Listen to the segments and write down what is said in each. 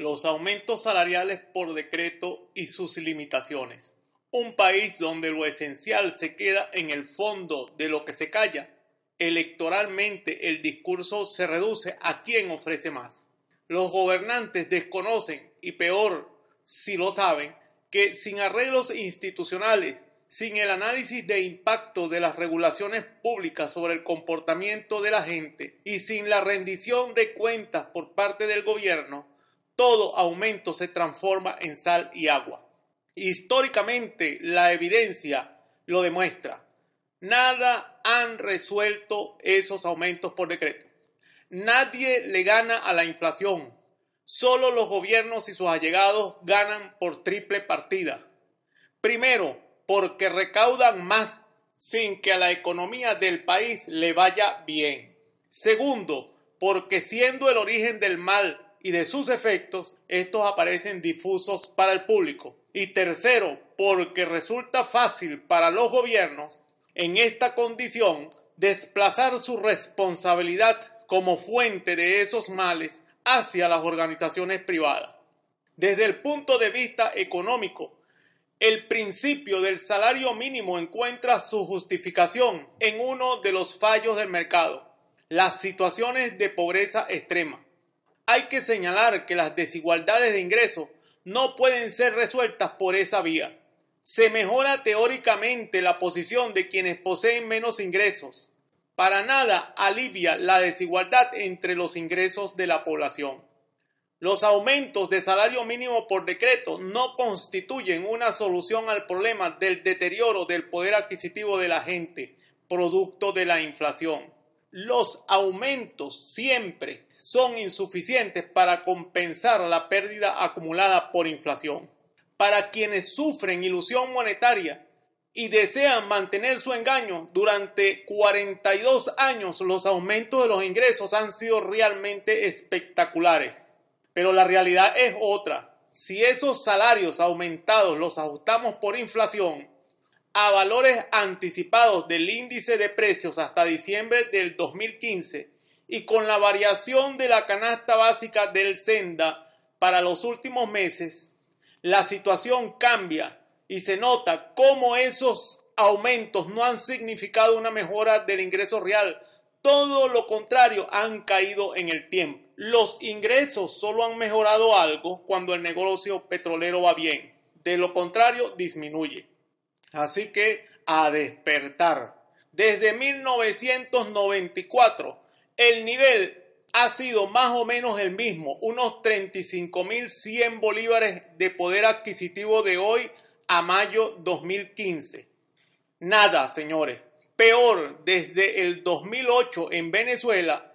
los aumentos salariales por decreto y sus limitaciones. Un país donde lo esencial se queda en el fondo de lo que se calla. Electoralmente el discurso se reduce a quien ofrece más. Los gobernantes desconocen, y peor si lo saben, que sin arreglos institucionales, sin el análisis de impacto de las regulaciones públicas sobre el comportamiento de la gente y sin la rendición de cuentas por parte del gobierno, todo aumento se transforma en sal y agua. Históricamente la evidencia lo demuestra. Nada han resuelto esos aumentos por decreto. Nadie le gana a la inflación. Solo los gobiernos y sus allegados ganan por triple partida. Primero, porque recaudan más sin que a la economía del país le vaya bien. Segundo, porque siendo el origen del mal y de sus efectos, estos aparecen difusos para el público. Y tercero, porque resulta fácil para los gobiernos, en esta condición, desplazar su responsabilidad como fuente de esos males hacia las organizaciones privadas. Desde el punto de vista económico, el principio del salario mínimo encuentra su justificación en uno de los fallos del mercado, las situaciones de pobreza extrema hay que señalar que las desigualdades de ingresos no pueden ser resueltas por esa vía. Se mejora teóricamente la posición de quienes poseen menos ingresos. Para nada alivia la desigualdad entre los ingresos de la población. Los aumentos de salario mínimo por decreto no constituyen una solución al problema del deterioro del poder adquisitivo de la gente, producto de la inflación los aumentos siempre son insuficientes para compensar la pérdida acumulada por inflación. Para quienes sufren ilusión monetaria y desean mantener su engaño, durante 42 años los aumentos de los ingresos han sido realmente espectaculares. Pero la realidad es otra. Si esos salarios aumentados los ajustamos por inflación, a valores anticipados del índice de precios hasta diciembre del 2015 y con la variación de la canasta básica del Senda para los últimos meses, la situación cambia y se nota cómo esos aumentos no han significado una mejora del ingreso real. Todo lo contrario, han caído en el tiempo. Los ingresos solo han mejorado algo cuando el negocio petrolero va bien. De lo contrario, disminuye. Así que a despertar. Desde 1994 el nivel ha sido más o menos el mismo, unos 35.100 bolívares de poder adquisitivo de hoy a mayo 2015. Nada, señores. Peor, desde el 2008 en Venezuela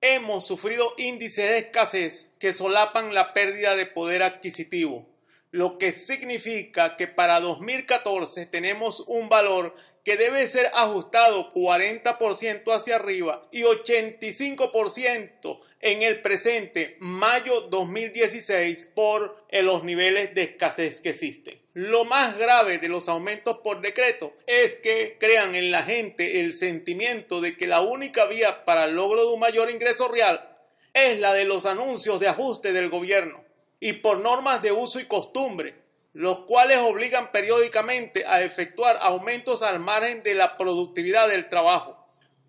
hemos sufrido índices de escasez que solapan la pérdida de poder adquisitivo lo que significa que para 2014 tenemos un valor que debe ser ajustado 40% hacia arriba y 85% en el presente mayo 2016 por los niveles de escasez que existen. Lo más grave de los aumentos por decreto es que crean en la gente el sentimiento de que la única vía para el logro de un mayor ingreso real es la de los anuncios de ajuste del gobierno y por normas de uso y costumbre, los cuales obligan periódicamente a efectuar aumentos al margen de la productividad del trabajo.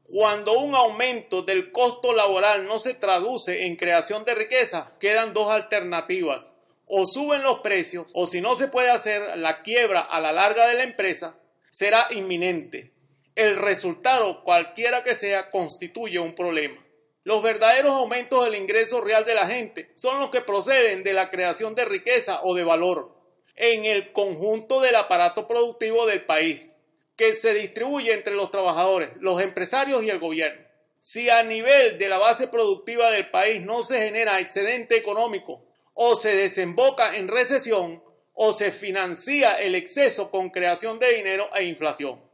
Cuando un aumento del costo laboral no se traduce en creación de riqueza, quedan dos alternativas. O suben los precios, o si no se puede hacer, la quiebra a la larga de la empresa será inminente. El resultado, cualquiera que sea, constituye un problema. Los verdaderos aumentos del ingreso real de la gente son los que proceden de la creación de riqueza o de valor en el conjunto del aparato productivo del país, que se distribuye entre los trabajadores, los empresarios y el gobierno. Si a nivel de la base productiva del país no se genera excedente económico o se desemboca en recesión o se financia el exceso con creación de dinero e inflación.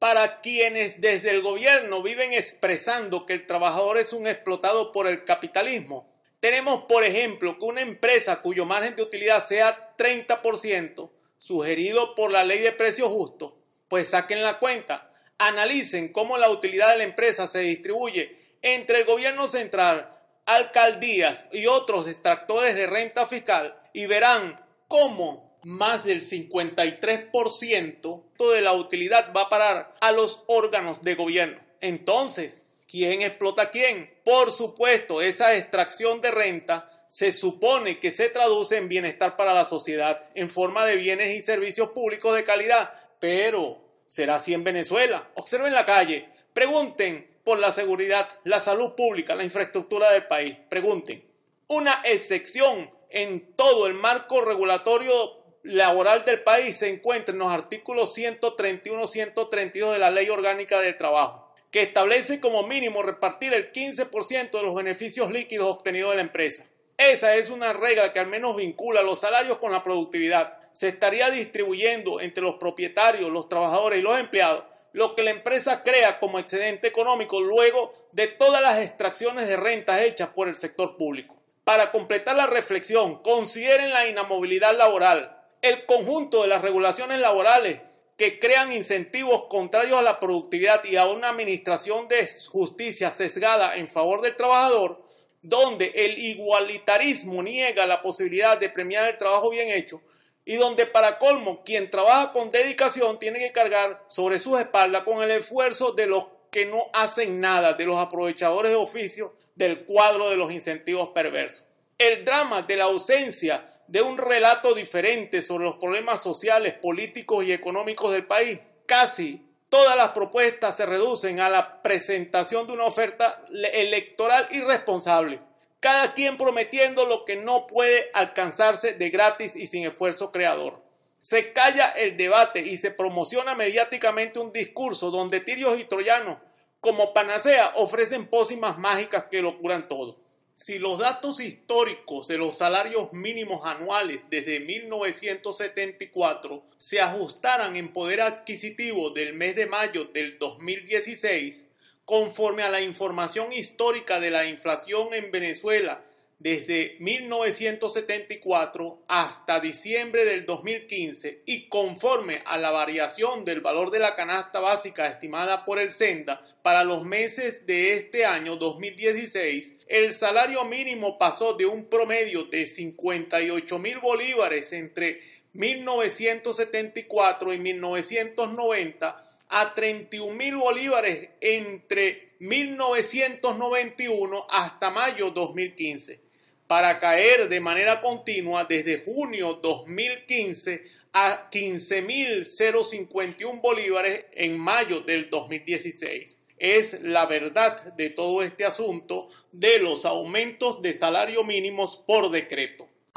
Para quienes desde el gobierno viven expresando que el trabajador es un explotado por el capitalismo, tenemos por ejemplo que una empresa cuyo margen de utilidad sea 30%, sugerido por la ley de precios justos, pues saquen la cuenta, analicen cómo la utilidad de la empresa se distribuye entre el gobierno central, alcaldías y otros extractores de renta fiscal y verán cómo más del 53% de la utilidad va a parar a los órganos de gobierno. Entonces, ¿quién explota quién? Por supuesto, esa extracción de renta se supone que se traduce en bienestar para la sociedad en forma de bienes y servicios públicos de calidad, pero ¿será así en Venezuela? Observen la calle, pregunten por la seguridad, la salud pública, la infraestructura del país. Pregunten. Una excepción en todo el marco regulatorio laboral del país se encuentra en los artículos 131 132 de la Ley Orgánica del Trabajo, que establece como mínimo repartir el 15% de los beneficios líquidos obtenidos de la empresa. Esa es una regla que al menos vincula los salarios con la productividad. Se estaría distribuyendo entre los propietarios, los trabajadores y los empleados lo que la empresa crea como excedente económico luego de todas las extracciones de rentas hechas por el sector público. Para completar la reflexión, consideren la inamovilidad laboral, el conjunto de las regulaciones laborales que crean incentivos contrarios a la productividad y a una administración de justicia sesgada en favor del trabajador, donde el igualitarismo niega la posibilidad de premiar el trabajo bien hecho, y donde para colmo quien trabaja con dedicación tiene que cargar sobre sus espaldas con el esfuerzo de los que no hacen nada, de los aprovechadores de oficio del cuadro de los incentivos perversos. El drama de la ausencia de un relato diferente sobre los problemas sociales, políticos y económicos del país. Casi todas las propuestas se reducen a la presentación de una oferta electoral irresponsable cada quien prometiendo lo que no puede alcanzarse de gratis y sin esfuerzo creador. Se calla el debate y se promociona mediáticamente un discurso donde tirios y troyanos, como panacea, ofrecen pócimas mágicas que lo curan todo. Si los datos históricos de los salarios mínimos anuales desde 1974 se ajustaran en poder adquisitivo del mes de mayo del 2016, conforme a la información histórica de la inflación en Venezuela desde 1974 hasta diciembre del 2015 y conforme a la variación del valor de la canasta básica estimada por el Senda para los meses de este año 2016, el salario mínimo pasó de un promedio de 58 mil bolívares entre 1974 y 1990 a 31 mil bolívares entre 1991 hasta mayo 2015, para caer de manera continua desde junio 2015 a 15.051 bolívares en mayo del 2016. Es la verdad de todo este asunto de los aumentos de salario mínimos por decreto.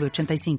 85